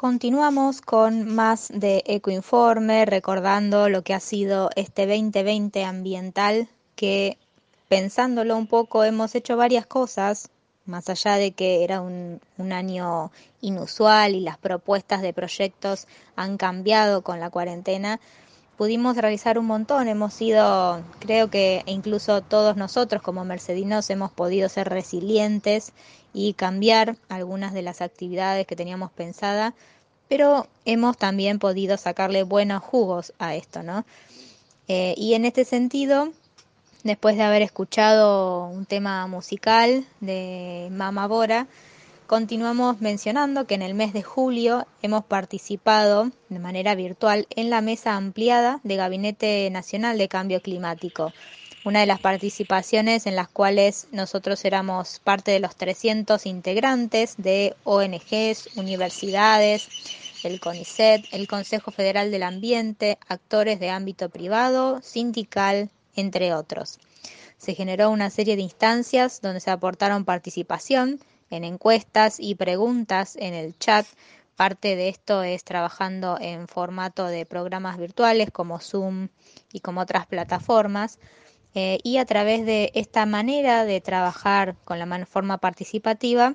Continuamos con más de Ecoinforme, recordando lo que ha sido este 2020 ambiental, que pensándolo un poco hemos hecho varias cosas, más allá de que era un, un, año inusual y las propuestas de proyectos han cambiado con la cuarentena, pudimos realizar un montón, hemos sido, creo que incluso todos nosotros como mercedinos hemos podido ser resilientes y cambiar algunas de las actividades que teníamos pensada, pero hemos también podido sacarle buenos jugos a esto, ¿no? Eh, y en este sentido, después de haber escuchado un tema musical de Mama Bora, continuamos mencionando que en el mes de julio hemos participado de manera virtual en la mesa ampliada de Gabinete Nacional de Cambio Climático, una de las participaciones en las cuales nosotros éramos parte de los 300 integrantes de ONGs, universidades, el CONICET, el Consejo Federal del Ambiente, actores de ámbito privado, sindical, entre otros. Se generó una serie de instancias donde se aportaron participación en encuestas y preguntas en el chat. Parte de esto es trabajando en formato de programas virtuales como Zoom y como otras plataformas. Eh, y a través de esta manera de trabajar con la forma participativa,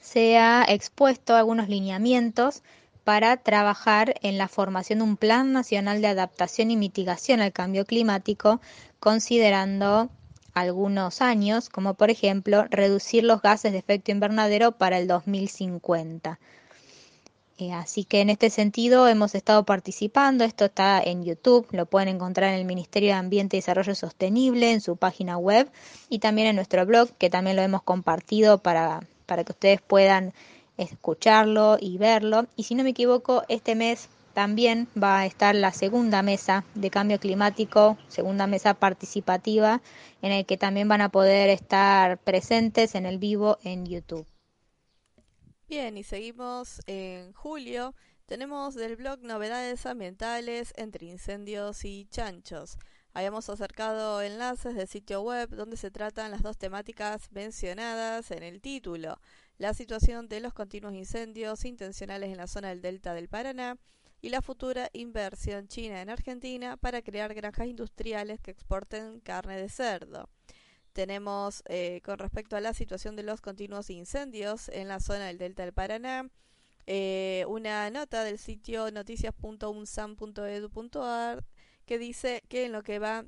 se ha expuesto algunos lineamientos para trabajar en la formación de un Plan Nacional de Adaptación y Mitigación al Cambio Climático, considerando algunos años, como por ejemplo reducir los gases de efecto invernadero para el 2050. Eh, así que en este sentido hemos estado participando, esto está en YouTube, lo pueden encontrar en el Ministerio de Ambiente y Desarrollo Sostenible, en su página web y también en nuestro blog, que también lo hemos compartido para, para que ustedes puedan escucharlo y verlo. Y si no me equivoco, este mes también va a estar la segunda mesa de cambio climático, segunda mesa participativa, en el que también van a poder estar presentes en el vivo en YouTube. Bien, y seguimos en julio. Tenemos del blog novedades ambientales entre incendios y chanchos. Habíamos acercado enlaces del sitio web donde se tratan las dos temáticas mencionadas en el título. La situación de los continuos incendios intencionales en la zona del delta del Paraná y la futura inversión china en Argentina para crear granjas industriales que exporten carne de cerdo. Tenemos eh, con respecto a la situación de los continuos incendios en la zona del Delta del Paraná, eh, una nota del sitio noticias.unsam.edu.ar que dice que en lo que va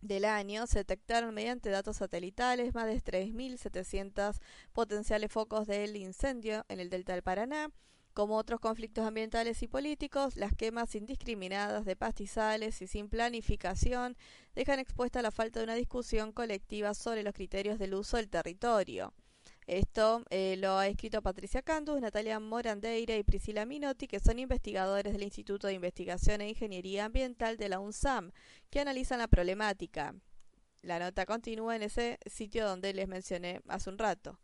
del año se detectaron mediante datos satelitales más de 3.700 potenciales focos del incendio en el Delta del Paraná como otros conflictos ambientales y políticos, las quemas indiscriminadas de pastizales y sin planificación dejan expuesta la falta de una discusión colectiva sobre los criterios del uso del territorio. Esto eh, lo ha escrito Patricia Candus, Natalia Morandeira y Priscila Minotti, que son investigadores del Instituto de Investigación e Ingeniería Ambiental de la UNSAM, que analizan la problemática. La nota continúa en ese sitio donde les mencioné hace un rato.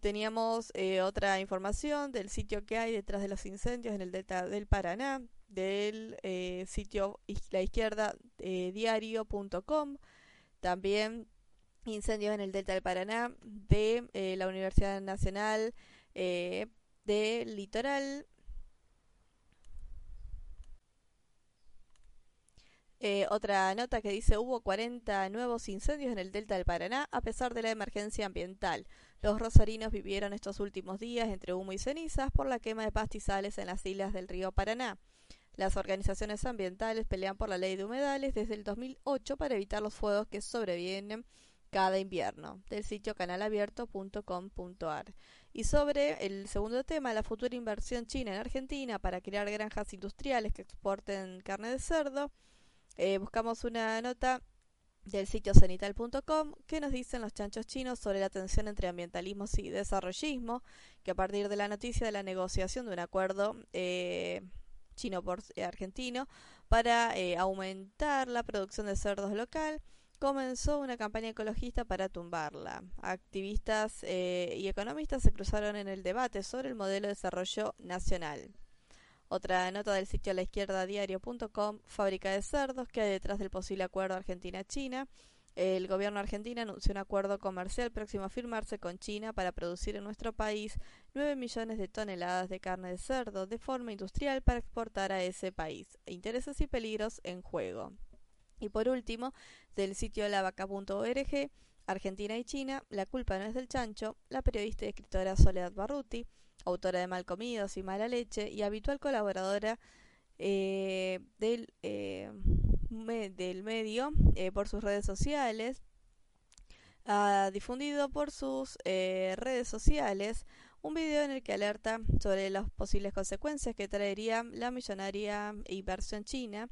Teníamos eh, otra información del sitio que hay detrás de los incendios en el delta del Paraná, del eh, sitio la izquierda eh, diario.com, también incendios en el delta del Paraná de la Universidad Nacional del Litoral. otra nota que dice hubo 40 nuevos incendios en el delta del Paraná a pesar de la emergencia ambiental. Los rosarinos vivieron estos últimos días entre humo y cenizas por la quema de pastizales en las islas del río Paraná. Las organizaciones ambientales pelean por la ley de humedales desde el 2008 para evitar los fuegos que sobrevienen cada invierno, del sitio canalabierto.com.ar. Y sobre el segundo tema, la futura inversión china en Argentina para crear granjas industriales que exporten carne de cerdo, eh, buscamos una nota del sitio cenital.com que nos dicen los chanchos chinos sobre la tensión entre ambientalismo y desarrollismo, que a partir de la noticia de la negociación de un acuerdo eh, chino por eh, argentino para eh, aumentar la producción de cerdos local, comenzó una campaña ecologista para tumbarla. Activistas y economistas se cruzaron en el debate sobre el modelo de desarrollo nacional. Otra nota del sitio a la izquierda diario.com, fábrica de cerdos, que hay detrás del posible acuerdo Argentina-China. El gobierno argentino anunció un acuerdo comercial próximo a firmarse con China para producir en nuestro país 9 millones de toneladas de carne de cerdo de forma industrial para exportar a ese país. Intereses y peligros en juego. Y por último, del sitio lavaca.org, Argentina y China, la culpa no es del chancho, la periodista y escritora Soledad Barruti autora de Malcomidos y Mala Leche y habitual colaboradora eh, del, eh, del medio eh, por sus redes sociales, ha difundido por sus redes sociales un video en el que alerta sobre las posibles consecuencias que traería la millonaria inversión china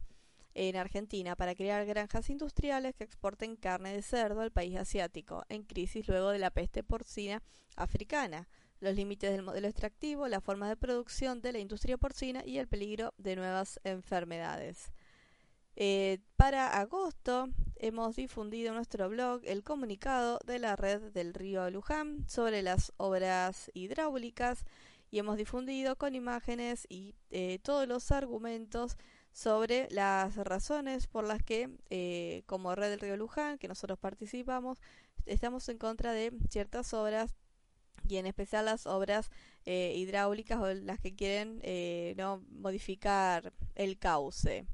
en Argentina para crear granjas industriales que exporten carne de cerdo al país asiático, en crisis luego de la peste porcina africana los límites del modelo extractivo, la forma de producción de la industria porcina y el peligro de nuevas enfermedades. Eh, para agosto hemos difundido en nuestro blog el comunicado de la red del río Luján sobre las obras hidráulicas y hemos difundido con imágenes y eh, todos los argumentos sobre las razones por las que eh, como red del río Luján, que nosotros participamos, estamos en contra de ciertas obras y en especial las obras eh, hidráulicas o las que quieren eh, no modificar el cauce.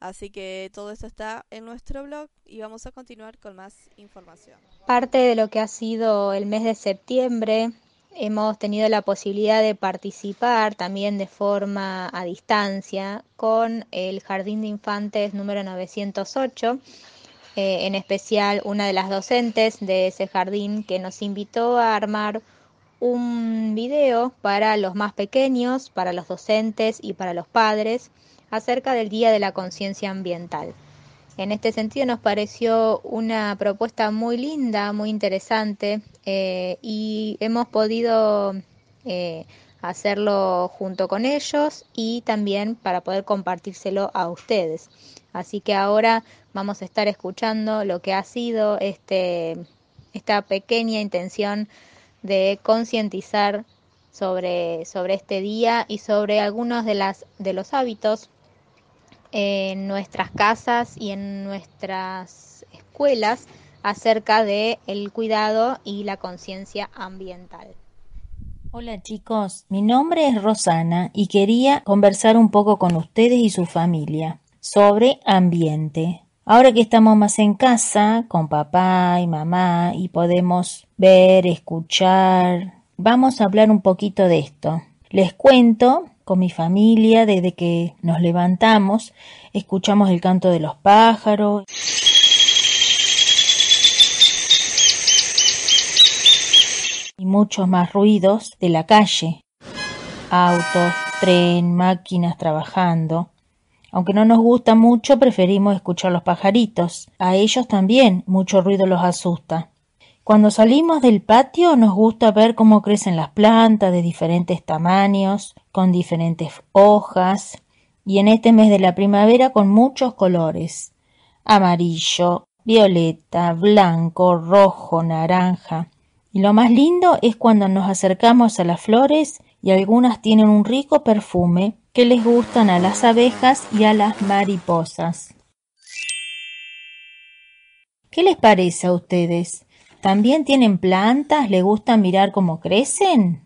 Así que todo esto está en nuestro blog y vamos a continuar con más información. Parte de lo que ha sido el mes de septiembre, hemos tenido la posibilidad de participar también de forma a distancia con el Jardín de Infantes número 908. Eh, en especial una de las docentes de ese jardín que nos invitó a armar un video para los más pequeños, para los docentes y para los padres acerca del Día de la Conciencia Ambiental. En este sentido nos pareció una propuesta muy linda, muy interesante eh, y hemos podido eh, hacerlo junto con ellos y también para poder compartírselo a ustedes. Así que ahora vamos a estar escuchando lo que ha sido este, esta pequeña intención de concientizar sobre, sobre este día y sobre algunos de, las, de los hábitos en nuestras casas y en nuestras escuelas acerca de el cuidado y la conciencia ambiental. Hola chicos, mi nombre es Rosana y quería conversar un poco con ustedes y su familia sobre ambiente. Ahora que estamos más en casa, con papá y mamá, y podemos ver, escuchar, vamos a hablar un poquito de esto. Les cuento, con mi familia, desde que nos levantamos, escuchamos el canto de los pájaros. Y muchos más ruidos de la calle. Autos, tren, máquinas trabajando. Aunque no nos gusta mucho, preferimos escuchar los pajaritos. A ellos también mucho ruido los asusta. Cuando salimos del patio nos gusta ver cómo crecen las plantas de diferentes tamaños, con diferentes hojas, y en este mes de la primavera con muchos colores amarillo, violeta, blanco, rojo, naranja. Y lo más lindo es cuando nos acercamos a las flores y algunas tienen un rico perfume que les gustan a las abejas y a las mariposas. ¿Qué les parece a ustedes? ¿También tienen plantas? ¿Les gusta mirar cómo crecen?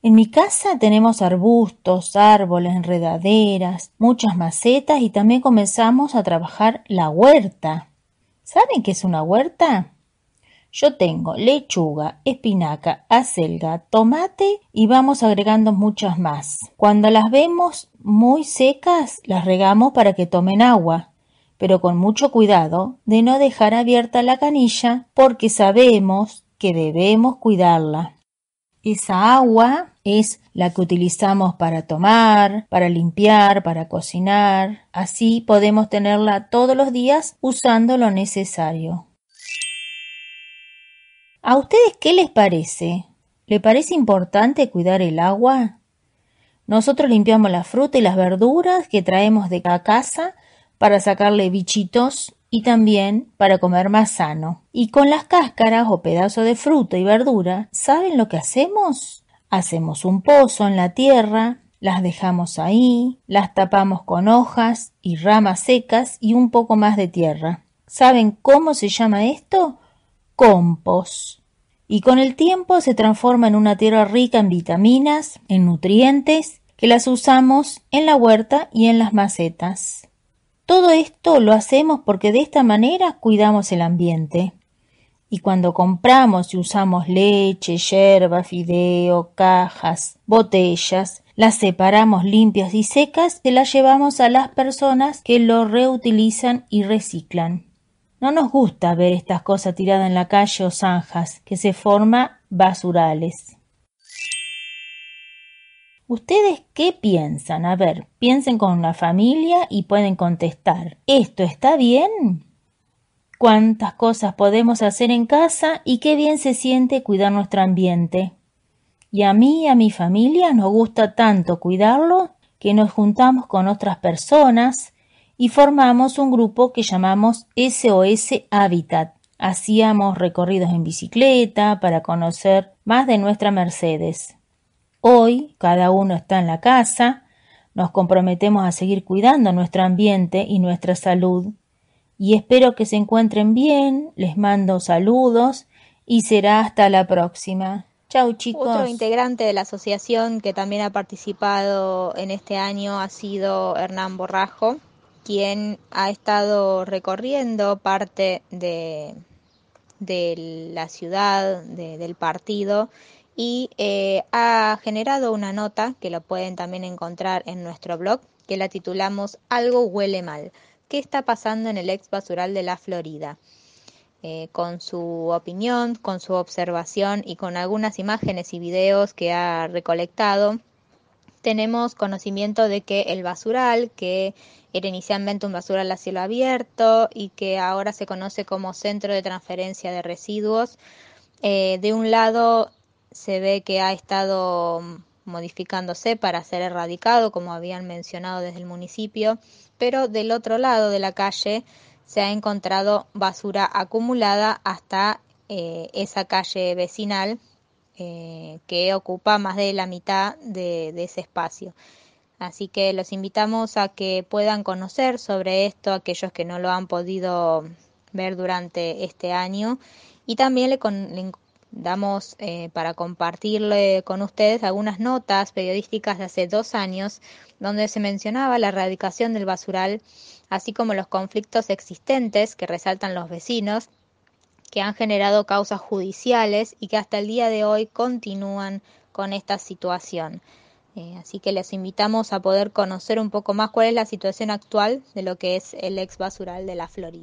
En mi casa tenemos arbustos, árboles, enredaderas, muchas macetas y también comenzamos a trabajar la huerta. ¿Saben qué es una huerta? Yo tengo lechuga, espinaca, acelga, tomate y vamos agregando muchas más. Cuando las vemos muy secas, las regamos para que tomen agua, pero con mucho cuidado de no dejar abierta la canilla porque sabemos que debemos cuidarla. Esa agua es la que utilizamos para tomar, para limpiar, para cocinar. Así podemos tenerla todos los días usando lo necesario. ¿A ustedes qué les parece? ¿Le parece importante cuidar el agua? Nosotros limpiamos la fruta y las verduras que traemos de la casa para sacarle bichitos y también para comer más sano. Y con las cáscaras o pedazos de fruta y verdura, ¿saben lo que hacemos? Hacemos un pozo en la tierra, las dejamos ahí, las tapamos con hojas y ramas secas y un poco más de tierra. ¿Saben cómo se llama esto? Compost. Y con el tiempo se transforma en una tierra rica en vitaminas, en nutrientes, que las usamos en la huerta y en las macetas. Todo esto lo hacemos porque de esta manera cuidamos el ambiente. Y cuando compramos y usamos leche, yerba, fideo, cajas, botellas, las separamos limpias y secas y las llevamos a las personas que lo reutilizan y reciclan. No nos gusta ver estas cosas tiradas en la calle o zanjas, que se forman basurales. ¿Ustedes qué piensan? A ver, piensen con una familia y pueden contestar. ¿Esto está bien? ¿Cuántas cosas podemos hacer en casa y qué bien se siente cuidar nuestro ambiente? Y a mí y a mi familia nos gusta tanto cuidarlo que nos juntamos con otras personas y formamos un grupo que llamamos SOS Habitat. Hacíamos recorridos en bicicleta para conocer más de nuestra Mercedes. Hoy cada uno está en la casa, nos comprometemos a seguir cuidando nuestro ambiente y nuestra salud. Y espero que se encuentren bien, les mando saludos y será hasta la próxima. Chau chicos. Otro integrante de la asociación que también ha participado en este año ha sido Hernán Borrajo, quien ha estado recorriendo parte de, la ciudad, del partido y eh, ha generado una nota que lo pueden también encontrar en nuestro blog que la titulamos Algo huele mal. ¿Qué está pasando en el ex basural de la Florida? Eh, con su opinión, con su observación y con algunas imágenes y videos que ha recolectado, tenemos conocimiento de que el basural, que era inicialmente un basural a cielo abierto y que ahora se conoce como centro de transferencia de residuos, eh, de un lado se ve que ha estado modificándose para ser erradicado, como habían mencionado desde el municipio, pero del otro lado de la calle se ha encontrado basura acumulada hasta eh, esa calle vecinal eh, que ocupa más de la mitad de, ese espacio. Así que los invitamos a que puedan conocer sobre esto aquellos que no lo han podido ver durante este año y también le damos eh, para compartirle con ustedes algunas notas periodísticas de hace dos años donde se mencionaba la erradicación del basural, así como los conflictos existentes que resaltan los vecinos, que han generado causas judiciales y que hasta el día de hoy continúan con esta situación. Eh, así que les invitamos a poder conocer un poco más cuál es la situación actual de lo que es el ex basural de la Florida.